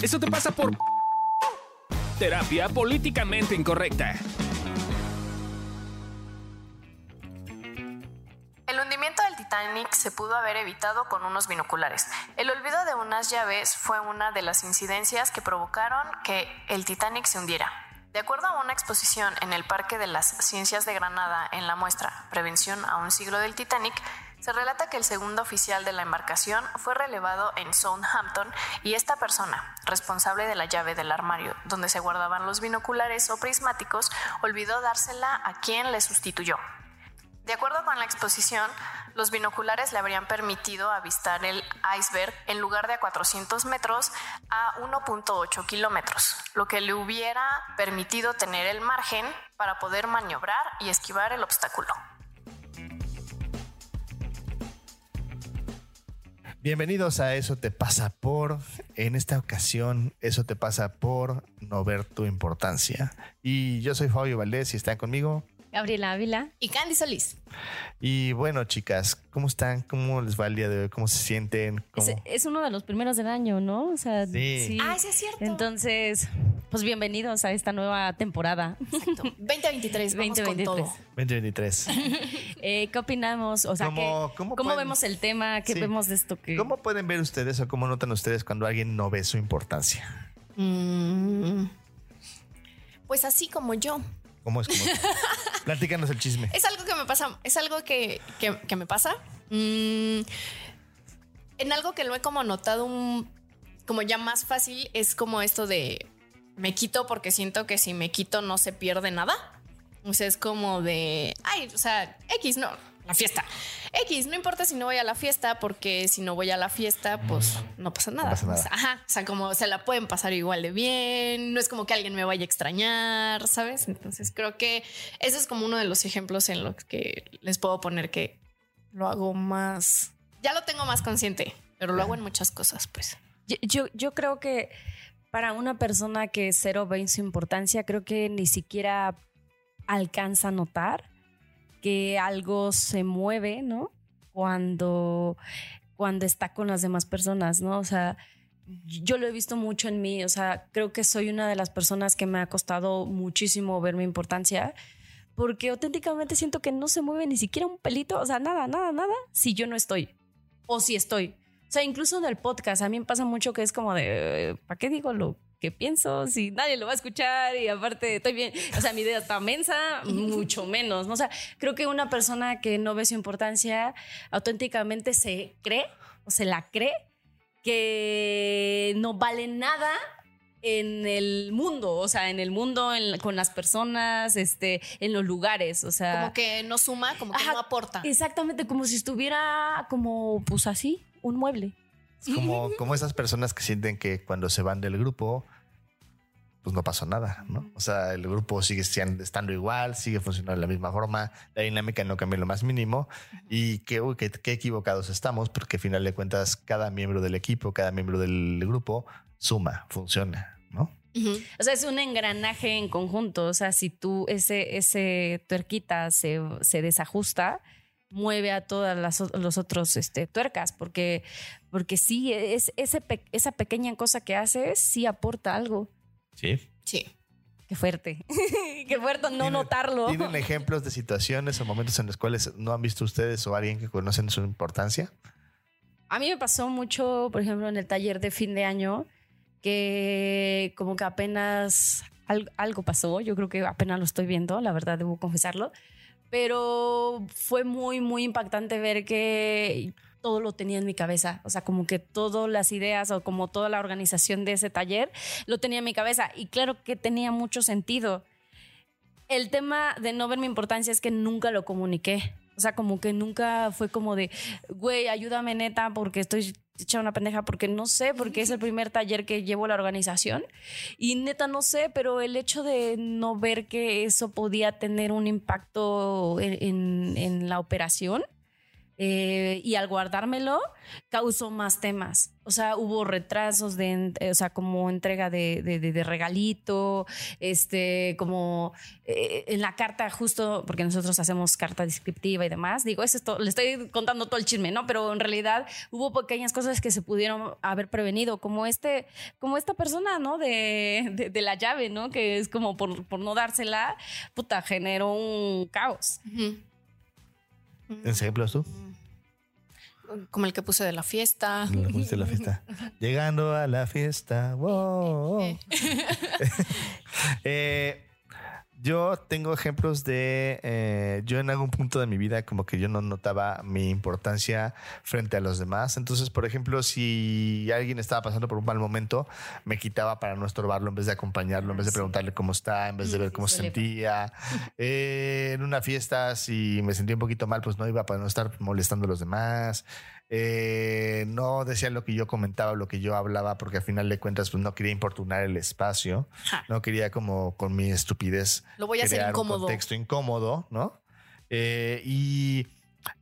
Eso te pasa por terapia políticamente incorrecta. El hundimiento del Titanic se pudo haber evitado con unos binoculares. El olvido de unas llaves fue una de las incidencias que provocaron que el Titanic se hundiera. De acuerdo a una exposición en el Parque de las Ciencias de Granada en la muestra Prevención a un siglo del Titanic, se relata que el segundo oficial de la embarcación fue relevado en Southampton y esta persona, responsable de la llave del armario donde se guardaban los binoculares o prismáticos, olvidó dársela a quien le sustituyó. De acuerdo con la exposición, los binoculares le habrían permitido avistar el iceberg en lugar de a 400 metros a 1.8 kilómetros, lo que le hubiera permitido tener el margen para poder maniobrar y esquivar el obstáculo. Bienvenidos a Eso te pasa por, en esta ocasión, Eso te pasa por no ver tu importancia. Y yo soy Fabio Valdés y están conmigo. Gabriela Ávila y Candy Solís. Y bueno, chicas, ¿cómo están? ¿Cómo les va el día de hoy? ¿Cómo se sienten? Es, es, uno de los primeros del año, ¿no? O sea, sí. sí. Ah, sí es cierto. Entonces, pues bienvenidos a esta nueva temporada. Exacto. 2023, vamos 2023. con todo. 2023. eh, ¿Qué opinamos? O sea, ¿cómo, ¿cómo, ¿cómo vemos el tema? ¿Qué vemos de esto? Que... ¿Cómo pueden ver ustedes o cómo notan ustedes cuando alguien no ve su importancia? Mm, pues así como yo. ¿Cómo es? Platícanos el chisme. Es algo que me pasa, es algo que, me pasa. Mm, en algo que lo he como notado un, como ya más fácil, es como esto de me quito porque siento que si me quito no se pierde nada. O sea, es como de, ay, o sea, X, no, la fiesta. X, no importa si no voy a la fiesta, porque si no voy a la fiesta, pues no pasa nada. ajá, o sea, como se la pueden pasar igual de bien, no es como que alguien me vaya a extrañar, ¿sabes? Entonces creo que ese es como uno de los ejemplos en los que les puedo poner que lo hago más, ya lo tengo más consciente, pero lo hago en muchas cosas, pues. Yo, yo, creo que para una persona que cero ve su importancia, creo que ni siquiera alcanza a notar que algo se mueve, ¿no? Cuando, cuando está con las demás personas, ¿no? O sea, yo lo he visto mucho en mí, o sea, creo que soy una de las personas que me ha costado muchísimo ver mi importancia, porque auténticamente siento que no se mueve ni siquiera un pelito, o sea, nada, nada, nada, si yo no estoy, o si estoy. O sea, incluso en el podcast, a mí me pasa mucho que es como de, ¿para qué digo lo qué pienso, si nadie lo va a escuchar y aparte estoy bien, o sea, mi idea está mensa, mucho menos, ¿no? O sea, creo que una persona que no ve su importancia auténticamente se cree o se la cree que no vale nada en el mundo, o sea, en el mundo, con las personas, este, en los lugares, o sea. Como que no suma, como que no aporta. Exactamente, como si estuviera como, pues así, un mueble. Como, como esas personas que sienten que cuando se van del grupo, pues no pasó nada, ¿no? O sea, el grupo sigue estando igual, sigue funcionando de la misma forma, la dinámica no cambia lo más mínimo y qué, qué, equivocados estamos porque al final de cuentas cada miembro del equipo, cada miembro del grupo suma, funciona, ¿no? O sea, es un engranaje en conjunto. O sea, si tú, ese, ese tuerquita se, se desajusta, mueve a todas las los otros este, tuercas, porque, porque sí, es, ese esa pequeña cosa que haces sí aporta algo. Sí. Sí. Qué fuerte. Qué fuerte no notarlo. ¿Tienen ejemplos de situaciones o momentos en los cuales no han visto ustedes o alguien que conocen su importancia? A mí me pasó mucho, por ejemplo, en el taller de fin de año, que como que apenas algo pasó, yo creo que apenas lo estoy viendo, la verdad debo confesarlo, pero fue muy, muy impactante ver que todo lo tenía en mi cabeza, o sea, como que todas las ideas o como toda la organización de ese taller lo tenía en mi cabeza y claro que tenía mucho sentido. El tema de no ver mi importancia es que nunca lo comuniqué. O sea, como que nunca fue como de, güey, ayúdame neta porque estoy hecha una pendeja porque no sé, porque es el primer taller que llevo la organización. Y neta no sé, pero el hecho de no ver que eso podía tener un impacto en, la operación, eh, y al guardármelo causó más temas. O sea, hubo retrasos de, o sea, como entrega de, regalito, este, como eh, en la carta justo, porque nosotros hacemos carta descriptiva y demás, digo, es esto, le estoy contando todo el chisme, ¿no? Pero en realidad hubo pequeñas cosas que se pudieron haber prevenido, como este, como esta persona, ¿no? De, la llave, ¿no? Que es como por, no dársela, puta, generó un caos. ¿Ejemplos tú? Como el que puse de la fiesta. de la fiesta. Llegando a la fiesta. Wow. eh, yo tengo ejemplos de, eh, yo en algún punto de mi vida como que yo no notaba mi importancia frente a los demás. Entonces, por ejemplo, si alguien estaba pasando por un mal momento, me quitaba para no estorbarlo en vez de acompañarlo, en vez de preguntarle cómo está, en vez de ver cómo se sentía. Eh, en una fiesta, si me sentía un poquito mal, pues no iba para no estar molestando a los demás. Eh, no decía lo que yo comentaba, lo que yo hablaba, porque al final de cuentas pues, no quería importunar el espacio, no quería como con mi estupidez lo voy a hacer incómodo. un contexto incómodo, ¿no? Eh, y,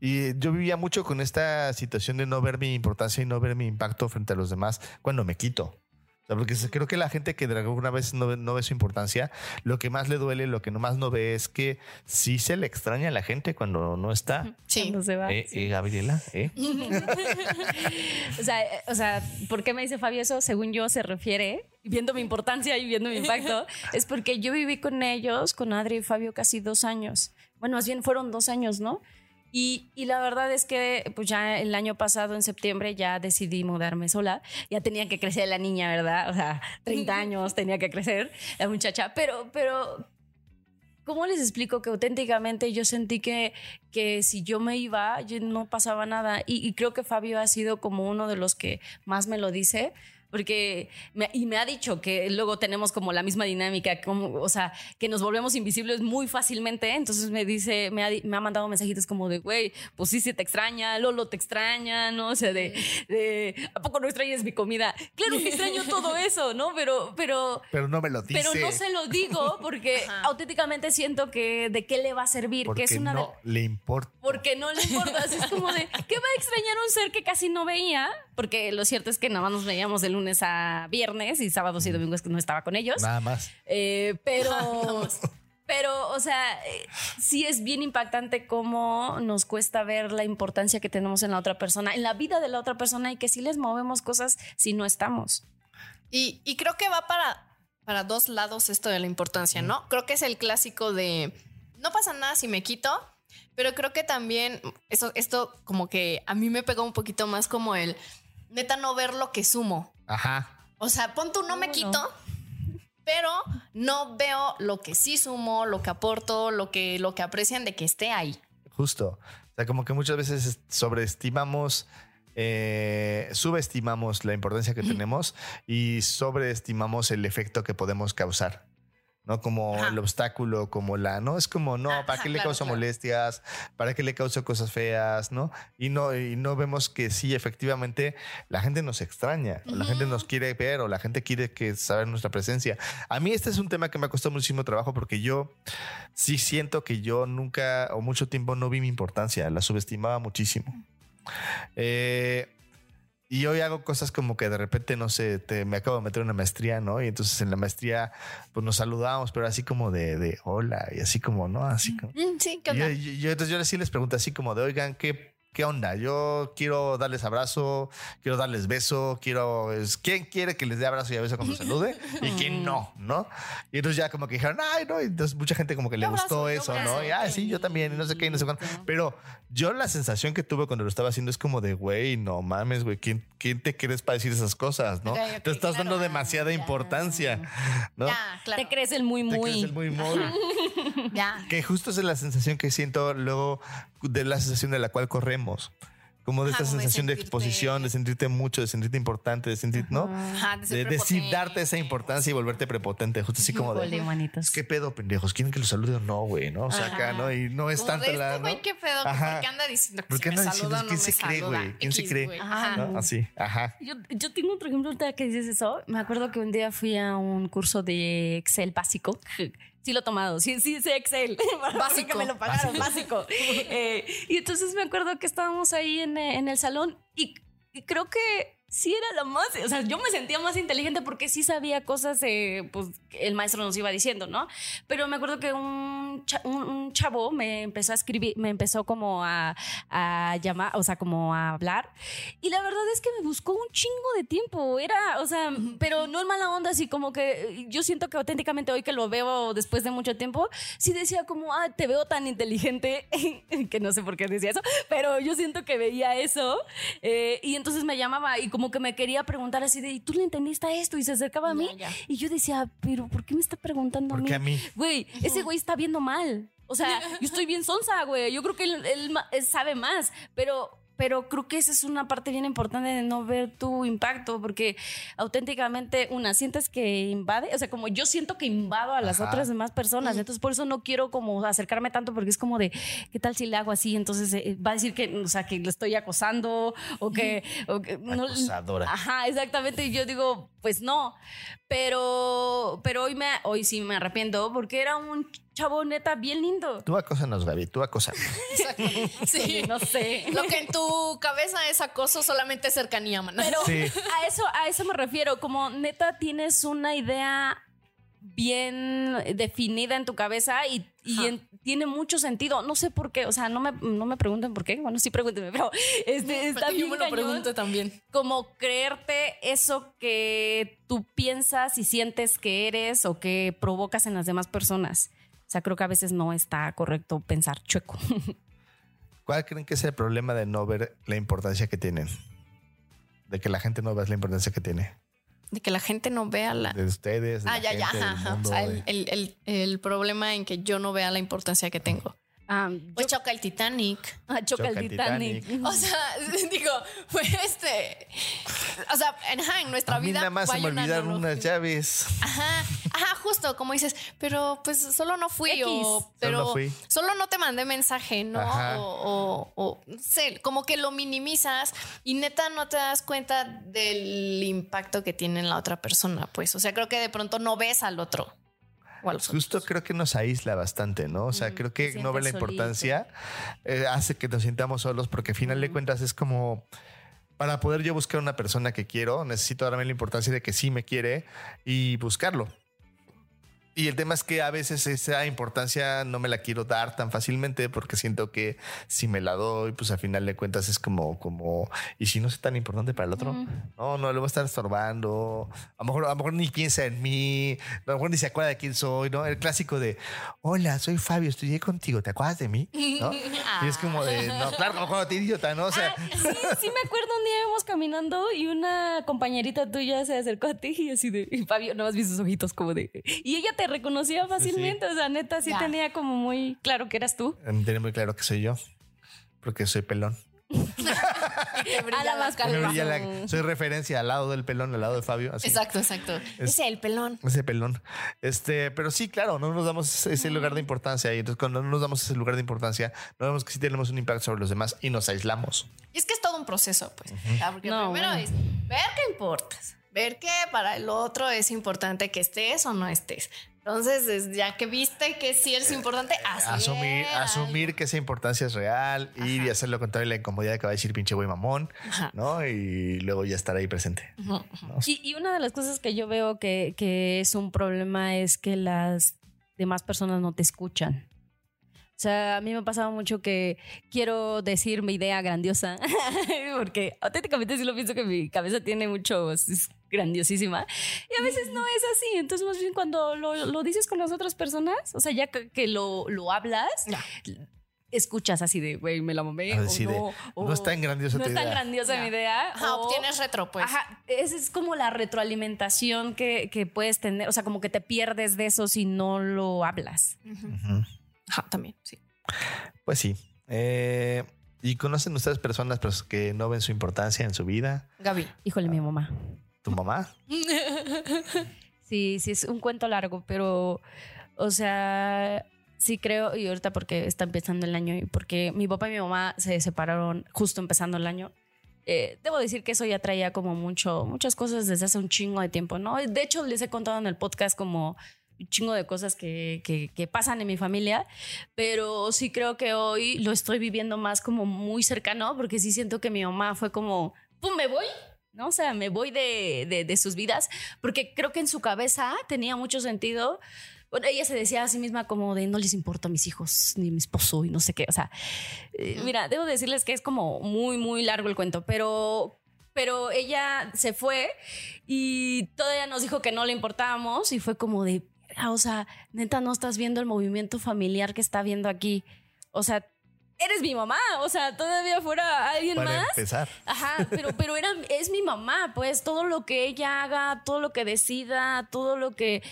y, yo vivía mucho con esta situación de no ver mi importancia y no ver mi impacto frente a los demás cuando me quito porque creo que la gente que alguna vez no, no, ve su importancia, lo que más le duele, lo que más no ve es que sí se le extraña a la gente cuando no está. Sí. Cuando se va. Eh, eh Gabriela, ¿eh? o, sea, eh, o sea, ¿por qué me dice Fabio eso? Según yo se refiere, viendo mi importancia y viendo mi impacto, es porque yo viví con ellos, con Adri y Fabio, casi dos años. Bueno, más bien fueron dos años, ¿no? Y, la verdad es que pues ya el año pasado, en septiembre, ya decidí mudarme sola. Ya tenía que crecer la niña, ¿verdad? O sea, 30 años tenía que crecer la muchacha. Pero, pero, ¿cómo les explico que auténticamente yo sentí que, que si yo me iba, no pasaba nada? Y, y creo que Fabio ha sido como uno de los que más me lo dice porque y me ha dicho que luego tenemos como la misma dinámica, como, o sea, que nos volvemos invisibles muy fácilmente. Entonces me dice, me ha, me ha mandado mensajitos como de, güey, pues sí, sí te extraña, Lolo te extraña, ¿no? O sea, de, de ¿a poco no extrañas mi comida? Claro que extraño todo eso, ¿no? Pero, pero. Pero no me lo dice. Pero no se lo digo porque auténticamente siento que de qué le va a servir, porque que es una. No le importa. Porque no le importa. Así es como de, ¿qué va a extrañar un ser que casi no veía? Porque lo cierto es que nada más nos veíamos el lunes a viernes y sábados y domingos que no estaba con ellos. Nada más. Eh, pero, pero, o sea, eh, sí es bien impactante cómo nos cuesta ver la importancia que tenemos en la otra persona, en la vida de la otra persona y que sí les movemos cosas si no estamos. Y, y creo que va para, para dos lados esto de la importancia, ¿no? Creo que es el clásico de no pasa nada si me quito, pero creo que también eso, esto como que a mí me pegó un poquito más como el neta no ver lo que sumo. Ajá. O sea, pon tú no me quito, pero no veo lo que sí sumo, lo que aporto, lo que, lo que aprecian de que esté ahí. Justo. O sea, como que muchas veces sobreestimamos eh, subestimamos la importancia que tenemos y sobreestimamos el efecto que podemos causar. ¿No? Como el obstáculo, como la, ¿no? Es como, no, ¿para qué le causa molestias? ¿Para qué le causa cosas feas? ¿No? Y no, y no vemos que sí, efectivamente, la gente nos extraña, la gente nos quiere ver o la gente quiere que saber nuestra presencia. A mí este es un tema que me ha costado muchísimo trabajo porque yo sí siento que yo nunca o mucho tiempo no vi mi importancia, la subestimaba muchísimo. Eh, y hoy hago cosas como que de repente, no sé, te, me acabo de meter una maestría, ¿no? Y entonces en la maestría, pues nos saludamos, pero así como de, de hola, y así como, ¿no? Así como. Mm, sí, ¿qué onda? Yo, yo, entonces yo sí les pregunto así como de, oigan, ¿qué ¿qué onda? Yo quiero darles abrazo, quiero darles beso, quiero... ¿Quién quiere que les dé abrazo y beso cuando salude? Y quién no, ¿no? Y entonces ya como que dijeron, ay, no, y entonces mucha gente como que le gustó eso, ¿no? Y, ah, sí, yo también, y no sé qué, y no sé cuándo. Pero yo la sensación que tuve cuando lo estaba haciendo es como de, güey, no mames, güey, ¿quién, ¿quién te crees para decir esas cosas, no? te estás dando demasiada importancia, ¿no? Ya, claro. Te crees el muy, muy. Te crees el muy, muy. ya. Que justo es la sensación que siento luego de la sensación de la cual corremos. Como de esta sensación de, exposición, de sentirte mucho, de sentirte importante, de sentir, ¿no? de, decir, darte esa importancia y volverte prepotente, justo así como de. ¿Qué pedo, pendejos? ¿Quieren que los salude o no, güey? ¿no? O sea, acá, ¿no? Y no es tanto este la. ¿qué pedo? ¿Por qué anda diciendo que si me saluda ¿Quién se cree, güey? ¿Quién se cree? Así, ajá. Yo, yo tengo otro ejemplo que dices eso. Me acuerdo que un día fui a un curso de Excel básico Sí lo he tomado, sí, sí, Excel. Básico. Que me lo pagaron, básico. Eh, y entonces me acuerdo que estábamos ahí en, en el salón y, y creo que sí era la más, o sea, yo me sentía más inteligente porque sí sabía cosas, eh, pues el maestro nos iba diciendo, ¿no? Pero me acuerdo que un, un, chavo me empezó a escribir, me empezó como a, a, llamar, o sea, como a hablar. Y la verdad es que me buscó un chingo de tiempo, era, o sea, pero no en mala onda, así como que yo siento que auténticamente hoy que lo veo después de mucho tiempo, sí decía como, ah, te veo tan inteligente, que no sé por qué decía eso, pero yo siento que veía eso. Eh, y entonces me llamaba y como que me quería preguntar así de, ¿y tú le entendiste a esto? Y se acercaba a mí. Y yo decía, pero ¿por qué me está preguntando a mí? a mí? Güey, ese güey está viendo mal. O sea, yo estoy bien sonsa, güey. Yo creo que él, sabe más, pero pero creo que esa es una parte bien importante de no ver tu impacto, porque auténticamente, una, sientes que invade, o sea, como yo siento que invado a las otras demás personas, entonces por eso no quiero como acercarme tanto, porque es como de, ¿qué tal si le hago así? Entonces eh, va a decir que, o sea, que lo estoy acosando o que... O que Acosadora. ajá, exactamente, y yo digo, pues no, pero, pero hoy, me, hoy sí me arrepiento, porque era un chavo neta bien lindo. Tú acósanos, Gaby, tú acósanos. Sí, no sé. Lo que en tu cabeza es acoso solamente cercanía, man. Pero a eso, a eso me refiero, como neta tienes una idea bien definida en tu cabeza y, tiene mucho sentido. No sé por qué, o sea, no me, no me pregunten por qué. Bueno, sí pregúntenme, pero este, está bien. Yo me lo pregunto también. Como creerte eso que tú piensas y sientes que eres o que provocas en las demás personas. O sea, creo que a veces no está correcto pensar chueco. ¿Cuál creen que es el problema de no ver la importancia que tienen? De que la gente no vea la importancia que tiene. De que la gente no vea la. De ustedes. ah, ya, ya. o sea, el, el, problema en que yo no vea la importancia que tengo. Ah, pues choca el Titanic. Ah, choca, el Titanic. O sea, digo, fue este. O sea, en, nuestra vida. nada más se me olvidaron unas llaves. Ajá, ajá, justo como dices, pero pues solo no fui o. Pero solo, fui. solo, no te mandé mensaje, ¿no? O, o, no sé, como que lo minimizas y neta no te das cuenta del impacto que tiene en la otra persona, pues. O sea, creo que de pronto no ves al otro. Justo creo que nos aísla bastante, ¿no? O sea, creo que no ve la importancia, eh, hace que nos sintamos solos porque al final de cuentas es como para poder yo buscar una persona que quiero, necesito darme la importancia de que sí me quiere y buscarlo. Y el tema es que a veces esa importancia no me la quiero dar tan fácilmente porque siento que si me la doy, pues al final de cuentas es como, como, y si no es tan importante para el otro, no, no, le voy a estar estorbando. A lo mejor, a lo mejor ni piensa en mí, a lo mejor ni se acuerda de quién soy, ¿no? El clásico de, hola, soy Fabio, estudié contigo, ¿te acuerdas de mí? ¿No? Y es como de, no, claro, como cuando te idiota, ¿no? O sea, ah, sí, sí me acuerdo un día íbamos caminando y una compañerita tuya se acercó a ti y así de, y Fabio, no has visto sus ojitos como de, y ella te reconocía fácilmente. O sea, neta, sí tenía como muy claro que eras tú. Tenía muy claro que soy yo, porque soy pelón. soy referencia al lado del pelón, al lado de Fabio. Exacto, exacto. ese el pelón. Ese pelón. Este, pero sí, claro, no nos damos ese lugar de importancia. Y entonces, cuando no nos damos ese lugar de importancia, no vemos que sí tenemos un impacto sobre los demás y nos aislamos. Y es que es todo un proceso, pues. Porque primero es ver qué importas ver que para el otro es importante que estés o no estés. Entonces, ya que viste que sí es importante, asumir, asumir que esa importancia es real, ir y hacer lo contrario la incomodidad que va a decir pinche güey mamón, ¿no? Y luego ya estar ahí presente. y, una de las cosas que yo veo que, que es un problema es que las demás personas no te escuchan. O sea, a mí me ha pasado mucho que quiero decir mi idea grandiosa, porque auténticamente sí lo pienso que mi cabeza tiene mucho, es grandiosísima, y a veces no es así. Entonces, más bien cuando lo, dices con las otras personas, o sea, ya que, lo, lo hablas, escuchas así de, güey, me la mamé. O no, no es tan grandiosa No es tan grandiosa mi idea. Ajá, obtienes retro, pues. Ajá, esa es como la retroalimentación que, que, puedes tener. O sea, como que te pierdes de eso si no lo hablas. Ajá, también, sí. Pues sí. Eh, ¿Y conocen ustedes personas pues, que no ven su importancia en su vida? Gaby. Híjole, mi mamá. ¿Tu mamá? sí, sí, es un cuento largo, pero, o sea, sí creo, y ahorita porque está empezando el año y porque mi papá y mi mamá se separaron justo empezando el año. Eh, debo decir que eso ya traía como mucho, muchas cosas desde hace un chingo de tiempo, ¿no? De hecho, les he contado en el podcast como chingo de cosas que, que, que pasan en mi familia, pero sí creo que hoy lo estoy viviendo más como muy cercano, porque sí siento que mi mamá fue como, ¡pum! me voy. ¿no? O sea, me voy de, de, de sus vidas, porque creo que en su cabeza tenía mucho sentido bueno, ella se decía a sí misma como de no les importa a mis hijos ni a mi esposo y no sé qué. O sea, eh, mira, debo decirles que es como muy, muy largo el cuento, pero pero ella se fue y todavía nos dijo que no le importábamos y fue como de, "Ah, o sea, neta, no estás viendo el movimiento familiar que está viendo aquí. O sea, eres mi mamá, o sea, todavía fuera alguien Para más. empezar. Ajá, pero, pero era, es mi mamá, pues todo lo que ella haga, todo lo que decida, todo lo que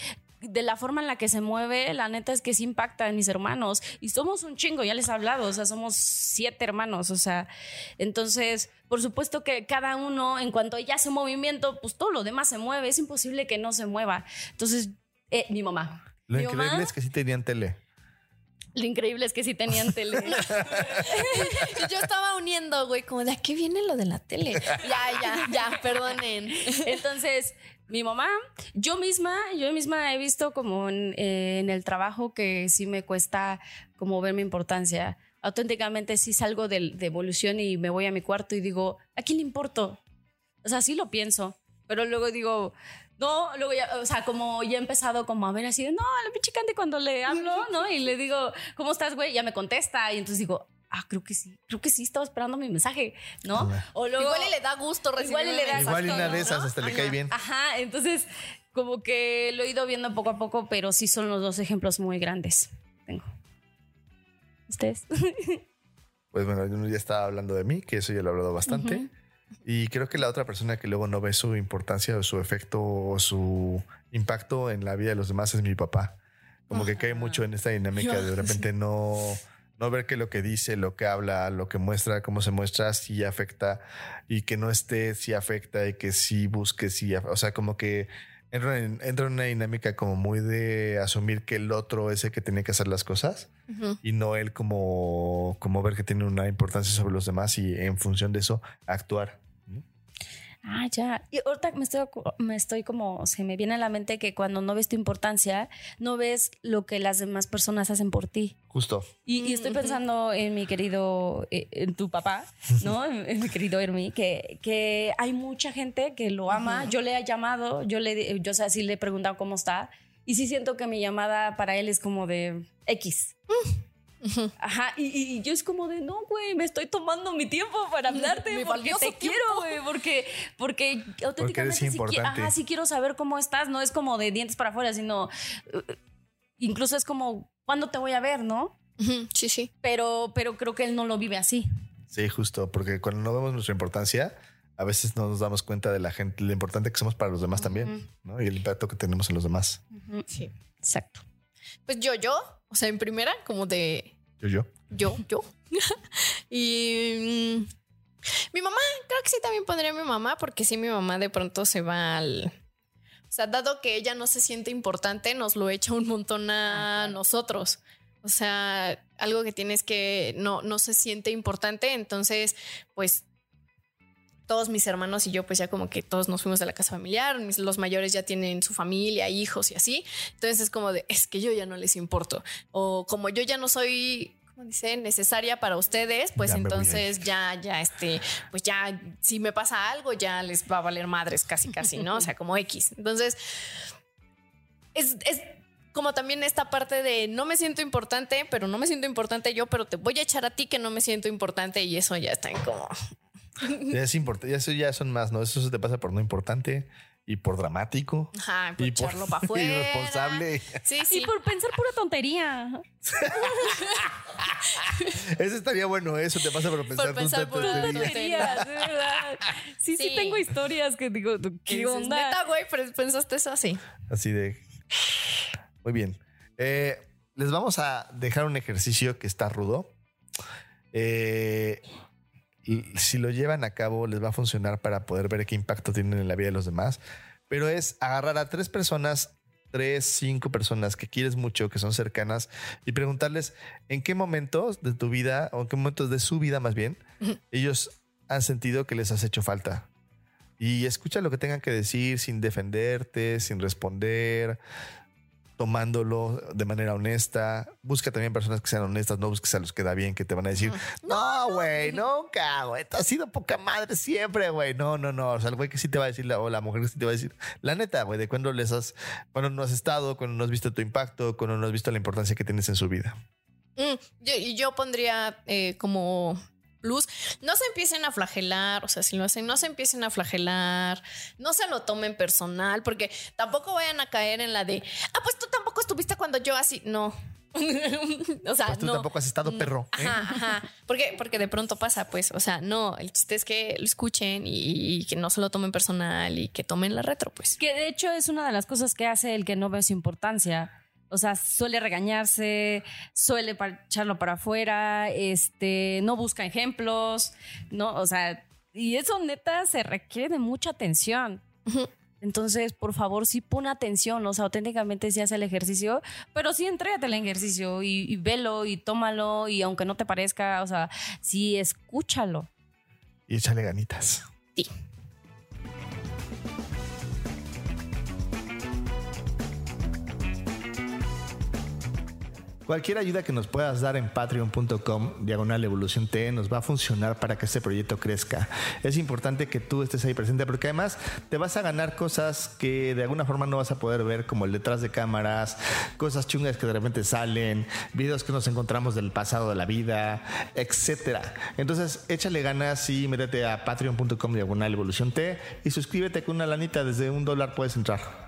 de la forma en la que se mueve, la neta es que sí impacta en mis hermanos. Y somos un chingo, ya les he hablado, o sea, somos siete hermanos, o sea, entonces, por supuesto que cada uno, en cuanto ella hace movimiento, pues todo lo demás se mueve, es imposible que no se mueva. Entonces, eh, mi mamá. Lo Mi increíble mamá, es que sí tenían tele. lo increíble es que sí tenían tele. Yo estaba uniendo, güey, como de a qué viene lo de la tele. Ya, ya, ya, perdonen. Entonces, mi mamá, yo misma, yo misma he visto como en, eh, en el trabajo que sí me cuesta como ver mi importancia. Auténticamente sí salgo de, de evolución y me voy a mi cuarto y digo, ¿a quién le importo? O sea, sí lo pienso, pero luego digo, no, luego ya, o sea, como ya he empezado como a ver así de, no, a la pinche Candy cuando le hablo, ¿no? Y le digo, ¿cómo estás, güey? Ya me contesta y entonces digo, ah, creo que sí, creo que sí, estaba esperando mi mensaje, ¿no? O luego, Igual y le da gusto recibir Igual y le da Igual y una de esas hasta le cae bien. Ajá, entonces como que lo he ido viendo poco a poco, pero sí son los dos ejemplos muy grandes. Tengo. ¿Ustedes? Pues bueno, yo ya estaba hablando de mí, que eso ya lo he hablado bastante. Y creo que la otra persona que luego no ve su importancia o su efecto o su impacto en la vida de los demás es mi papá. Como que cae mucho en esta dinámica de de repente no, no ver que lo que dice, lo que habla, lo que muestra, cómo se muestra, sí afecta y que no esté, sí afecta y que sí busque, sí. O sea, como que entra en, entra en una dinámica como muy de asumir que el otro es el que tiene que hacer las cosas y no él como, como ver que tiene una importancia sobre los demás y en función de eso actuar. Ah, ya. Y ahorita me estoy, me estoy como, se me viene a la mente que cuando no ves tu importancia, no ves lo que las demás personas hacen por ti. Justo. Y, y estoy pensando en mi querido, eh, en tu papá, ¿no? En, en mi querido Hermi, que, que hay mucha gente que lo ama. Yo le he llamado, yo le, yo o sea, sí le he preguntado cómo está. Y sí siento que mi llamada para él es como de X. Ajá, y, y yo es como de, no, güey, me estoy tomando mi tiempo para hablarte Mi porque te quiero, güey, porque, porque auténticamente sí, ajá, sí quiero saber cómo estás, no es como de dientes para afuera, sino eh, incluso es como, ¿cuándo te voy a ver, no? Sí, sí. Pero, pero creo que él no lo vive así. Sí, justo, porque cuando no vemos nuestra importancia, a veces no nos damos cuenta de la gente, lo importante que somos para los demás también, ¿no? Y el impacto que tenemos en los demás. Sí. Exacto. Pues yo, yo, o sea, en primera, como de Yo, yo. yo, yo. y mm, mi mamá, creo que sí también pondría a mi mamá, porque sí, mi mamá de pronto se va al. O sea, dado que ella no se siente importante, nos lo echa un montón a nosotros. O sea, algo que tienes que no, no se siente importante, entonces, pues todos mis hermanos y yo, pues ya como que todos nos fuimos de la casa familiar, mis- los mayores ya tienen su familia, hijos y así. Entonces es como de, es que yo ya no les importo. O como yo ya no soy, ¿cómo dice? Necesaria para ustedes, pues Ya entonces ya, ya, este, pues ya, si me pasa algo, ya les va a valer madres casi, casi, ¿no? O sea, como X. Entonces, es, es como también esta parte de no me siento importante, pero no me siento importante yo, pero te voy a echar a ti que no me siento importante y eso ya está en como... Ya es importante, ya eso ya son más, ¿no? Eso se te pasa por no importante y por dramático. Ajá, por Y por echarlo para afuera. irresponsable. Sí, Y sí. por pensar pura tontería. Eso estaría bueno, eso te pasa por pensar, pensar tu pura tontería. Tonterías, de verdad. Sí, sí, Sí. tengo historias que digo, ¿qué Dices, onda? Neta, güey, pero pensaste eso así. Así de. Muy bien. Eh, les vamos a dejar un ejercicio que está rudo. Eh, y si lo llevan a cabo, les va a funcionar para poder ver qué impacto tienen en la vida de los demás. Pero es agarrar a tres personas, tres, cinco personas que quieres mucho, que son cercanas, y preguntarles en qué momentos de tu vida, o en qué momentos de su vida más bien, ellos han sentido que les has hecho falta. Y escucha lo que tengan que decir sin defenderte, sin responder. Tomándolo de manera honesta. Busca también personas que sean honestas, no busques a los que da bien, que te van a decir, no, güey, nunca, güey, has sido poca madre siempre, güey. No, no, no. O sea, el güey que sí te va a decir, o la mujer que sí te va a decir, la neta, güey, de cuando les has, cuando no has estado, cuando no has visto tu impacto, cuando no has visto la importancia que tienes en su vida. Mm, yo, y yo pondría eh, como plus, no se empiecen a flagelar, o sea, si lo hacen, no se empiecen a flagelar, no se lo tomen personal, porque tampoco vayan a caer en la de, ah, pues tú tampoco estuviste cuando yo así, no. o sea, Pues tú no. tampoco has estado No. perro. ¿eh? Ajá, ajá. Porque, porque de pronto pasa, pues, o sea, no, el chiste es que lo escuchen y, y que no se lo tomen personal y que tomen la retro, pues. Que de hecho es una de las cosas que hace el que no ve su importancia. O sea, suele regañarse, suele echarlo para afuera, este, no busca ejemplos, ¿no? O sea, y eso neta se requiere de mucha atención. Entonces, por favor, sí pon atención, o sea, auténticamente sí hace el ejercicio, pero sí entrégate el ejercicio y, y velo y tómalo y aunque no te parezca, o sea, sí escúchalo. Y échale ganitas. Sí. Cualquier ayuda que nos puedas dar en patreon.com, diagonal evolución T, nos va a funcionar para que este proyecto crezca. Es importante que tú estés ahí presente porque además te vas a ganar cosas que de alguna forma no vas a poder ver, como el detrás de cámaras, cosas chungas que de repente salen, videos que nos encontramos del pasado de la vida, etcétera. Entonces, échale ganas y métete a patreon.com, diagonal evolución T y suscríbete con una lanita, desde un dólar puedes entrar.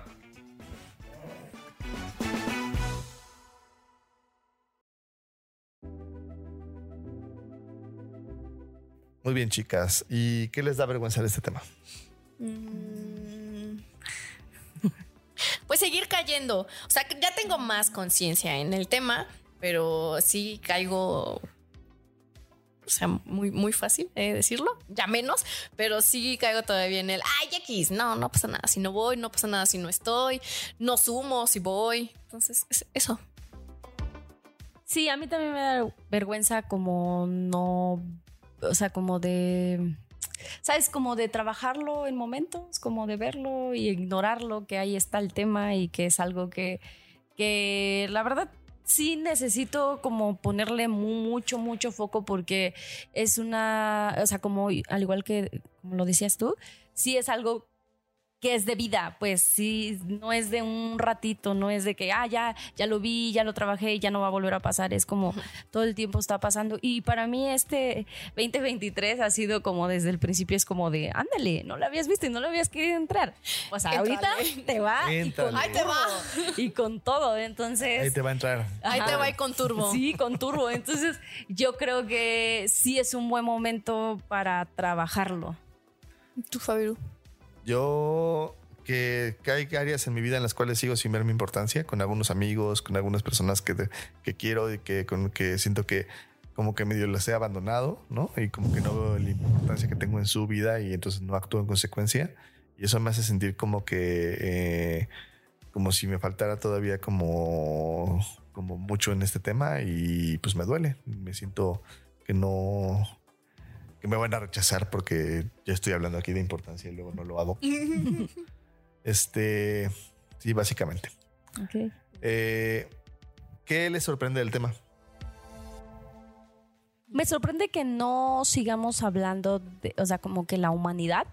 Muy bien, chicas. ¿Y qué les da vergüenza de este tema? Mm. Pues seguir cayendo. O sea, ya tengo más conciencia en el tema, pero sí caigo. O sea, muy, muy fácil eh, decirlo, ya menos, pero sí caigo todavía en el ay, X. No, no pasa nada. Si no voy, no pasa nada si no estoy. No sumo si voy. Entonces, es- eso. Sí, a mí también me da vergüenza como no, o sea, como de, ¿sabes? Como de trabajarlo en momentos, como de verlo y ignorarlo, que ahí está el tema y que es algo que, que la verdad sí necesito como ponerle mu- mucho, mucho foco porque es una, o sea, como al igual que como lo decías tú, sí es algo que es de vida, pues sí, no es de un ratito, no es de que, ah, ya, ya lo vi, ya lo trabajé y ya no va a volver a pasar, es como todo el tiempo está pasando. Y para mí este 2023 ha sido como desde el principio, es como de, ándale, no lo habías visto y no lo habías querido entrar. Sea, ahorita te va y con. Ahí te va. y con todo, entonces... Ahí te va a entrar. Ahí Ajá. te va ir con turbo. Sí, con turbo. Entonces, yo creo que sí es un buen momento para trabajarlo. Tú, Fabiru. Yo que, hay áreas en mi vida en las cuales sigo sin ver mi importancia, con algunos amigos, con algunas personas que, que quiero y que, con que siento que como que medio las he abandonado, ¿no? Y como que no veo la importancia que tengo en su vida y entonces no actúo en consecuencia. Y eso me hace sentir como que, eh, como si me faltara todavía como, como mucho en este tema y pues me duele. Me siento que no, que me van a rechazar porque ya estoy hablando aquí de importancia y luego no lo hago. Este, sí, básicamente. Ok. Eh, ¿Qué les sorprende del tema? Me sorprende que no sigamos hablando, de, o sea, como que la humanidad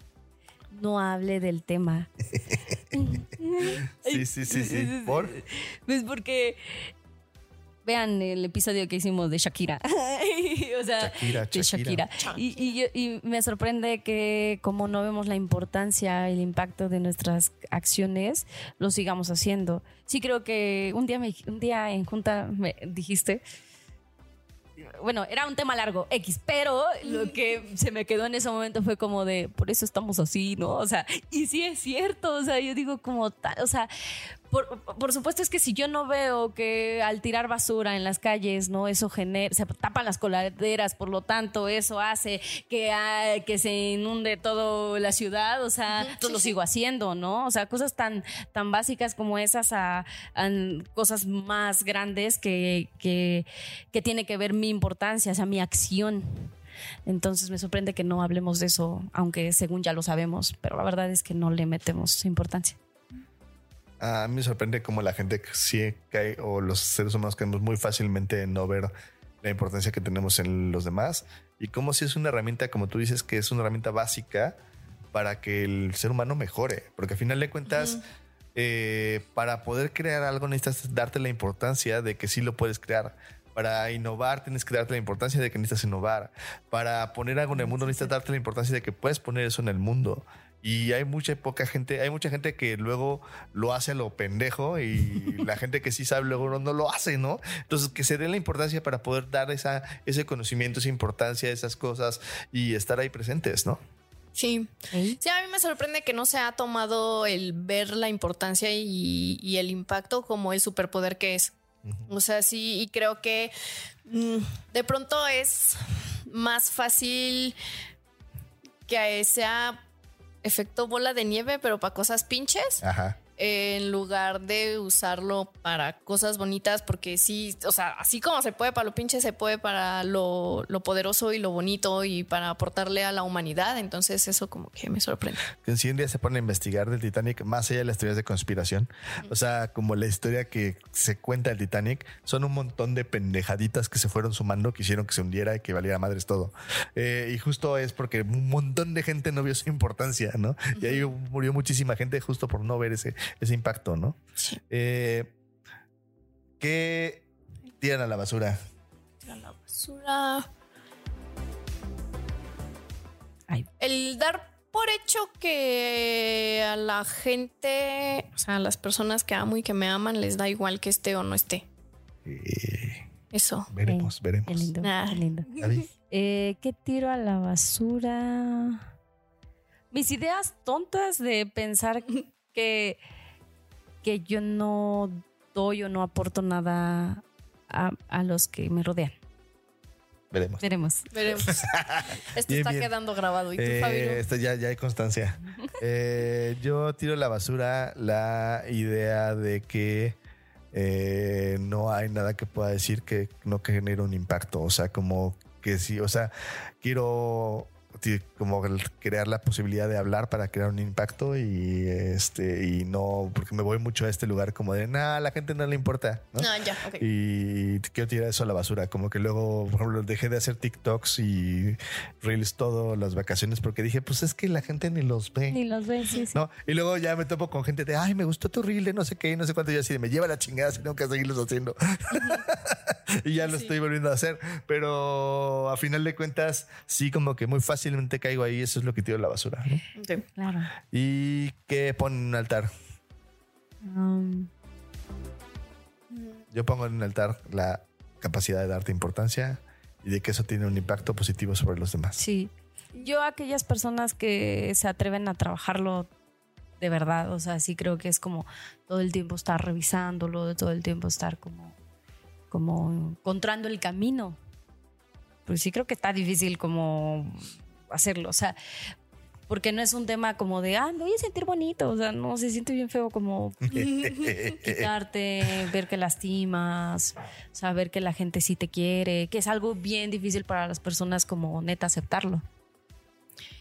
no hable del tema. Sí, sí, sí, sí. ¿Por? Pues porque vean el episodio que hicimos de Shakira. o sea, Shakira, de Shakira. Shakira. Y, y yo- y me sorprende que como no vemos la importancia y el impacto de nuestras acciones, lo sigamos haciendo. Sí creo que un día, me, un día en junta me dijiste, bueno, era un tema largo, X, pero lo que se me quedó en ese momento fue como de, por eso estamos así, ¿no? O sea, y sí es cierto, o sea, yo digo como tal, o sea, por, por supuesto es que si yo no veo que al tirar basura en las calles, ¿no? Eso genera, se tapan las coladeras, por lo tanto, eso hace que, ah, que se inunde toda la ciudad, o sea, pues lo sigo haciendo, ¿no? O sea, cosas tan, tan básicas como esas a, a cosas más grandes que, que, que tiene que ver mi importancia, o sea, mi acción. Entonces me sorprende que no hablemos de eso, aunque según ya lo sabemos, pero la verdad es que no le metemos importancia. A mí me sorprende cómo la gente sí cae o los seres humanos caemos muy fácilmente en no ver la importancia que tenemos en los demás y cómo si es una herramienta, como tú dices, que es una herramienta básica para que el ser humano mejore. Porque al final de cuentas, eh, para poder crear algo necesitas darte la importancia de que sí lo puedes crear. Para innovar tienes que darte la importancia de que necesitas innovar. Para poner algo en el mundo necesitas darte la importancia de que puedes poner eso en el mundo. Y hay mucha poca gente, hay mucha gente que luego lo hace a lo pendejo y la gente que sí sabe luego no, no, lo hace, ¿no? Entonces que se dé la importancia para poder dar esa, ese conocimiento, esa importancia, esas cosas y estar ahí presentes, ¿no? Sí. sí. a mí me sorprende que no se ha tomado el ver la importancia y, y el impacto como el superpoder que es. O sea, sí, y creo que mm, de pronto es más fácil que sea efecto bola de nieve, pero para cosas pinches. Ajá en lugar de usarlo para cosas bonitas, porque sí, o sea, así como se puede para lo pinche, se puede para lo, poderoso y lo bonito y para aportarle a la humanidad. Entonces, eso como que me sorprende. Que si un día se pone a investigar del Titanic, más allá de las teorías de conspiración, o sea, como la historia que se cuenta del Titanic, son un montón de pendejaditas que se fueron sumando, que hicieron que se hundiera y que valiera madres todo. Eh, y justo es porque un montón de gente no vio su importancia, ¿no? Y ahí murió muchísima gente justo por no ver ese, ese impacto, ¿no? Sí. Eh, ¿Qué tiran a la basura? Tiran a la basura. El dar por hecho que a la gente, o sea, a las personas que amo y que me aman, les da igual que esté o no esté. Eh, Eso. Veremos, veremos. Qué lindo. Qué, lindo. Eh, ¿Qué tiro a la basura? Mis ideas tontas de pensar que que yo no doy o no aporto nada a, los que me rodean. Veremos. Veremos. Veremos. Esto está quedando grabado. ¿Y tú, eh, Esto ya, ya hay constancia. Eh, yo tiro la basura la idea de que eh, no hay nada que pueda decir que no genere un impacto. O sea, como que sí, o sea, quiero como crear la posibilidad de hablar para crear un impacto y este y no porque me voy mucho a este lugar como de nada la gente no le importa ¿no? Ah, ya, y quiero tirar eso a la basura como que luego por ejemplo dejé de hacer TikToks y reels todo las vacaciones porque dije pues es que la gente ni los ve ni los ve sí, no y luego ya me topo con gente de ay me gustó tu reel de no sé qué no sé cuánto y así de me lleva la chingada si tengo que seguirlos haciendo y ya lo estoy volviendo a hacer pero a final de cuentas sí como que muy fácil caigo ahí, eso es lo que tiro la basura. Claro. ¿Y qué ponen en un altar? Um. Yo pongo en un altar la capacidad de darte importancia y de que eso tiene un impacto positivo sobre los demás. Sí. Yo aquellas personas que se atreven a trabajarlo de verdad, o sea, sí creo que es como todo el tiempo estar revisándolo, todo el tiempo estar como, como encontrando el camino. Pues sí creo que está difícil como hacerlo. O sea, porque no es un tema como de, ah, me voy a sentir bonito. O sea, no, se siente bien feo como quitarte, ver que lastimas, saber que la gente sí te quiere, que es algo bien difícil para las personas como neta aceptarlo.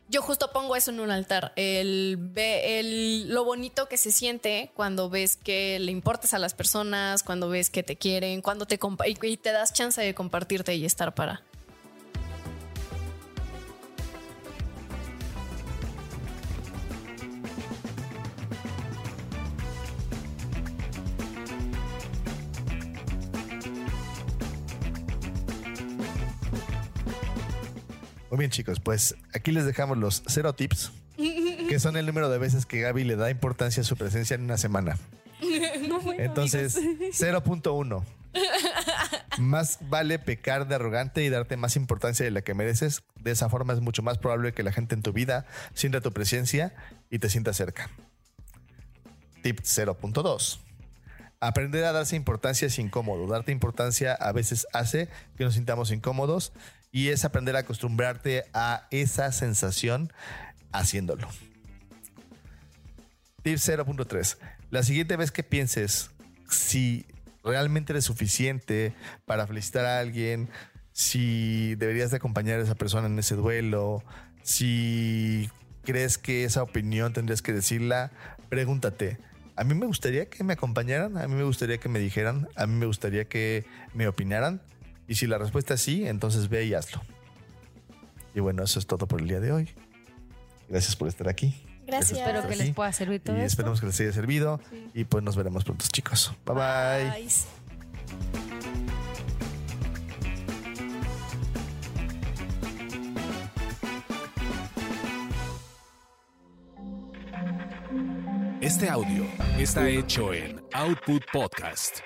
Yo justo pongo eso en un altar, el, el, lo bonito que se siente cuando ves que le importas a las personas, cuando ves que te quieren, cuando te y te das chance de compartirte y estar para, Muy bien, chicos, pues aquí les dejamos los cero tips, que son el número de veces que Gaby le da importancia a su presencia en una semana. Entonces, 0.1. Más vale pecar de arrogante y darte más importancia de la que mereces. De esa forma es mucho más probable que la gente en tu vida sienta tu presencia y te sienta cerca. Tip 0.2. Aprender a darse importancia es incómodo. Darte importancia a veces hace que nos sintamos incómodos y es aprender a acostumbrarte a esa sensación haciéndolo. Tip 0.3. La siguiente vez que pienses si realmente eres suficiente para felicitar a alguien, si deberías de acompañar a esa persona en ese duelo, si crees que esa opinión tendrías que decirla, pregúntate, a mí me gustaría que me acompañaran, a mí me gustaría que me dijeran, a mí me gustaría que me opinaran. Y si la respuesta es sí, entonces ve y hazlo. Y bueno, eso es todo por el día de hoy. Gracias por estar aquí. Gracias. Espero que aquí. les pueda servir todo Y esto. esperemos que les haya servido. Y pues nos veremos pronto, chicos. bye. bye. Bye. Este audio está hecho en Output Podcast.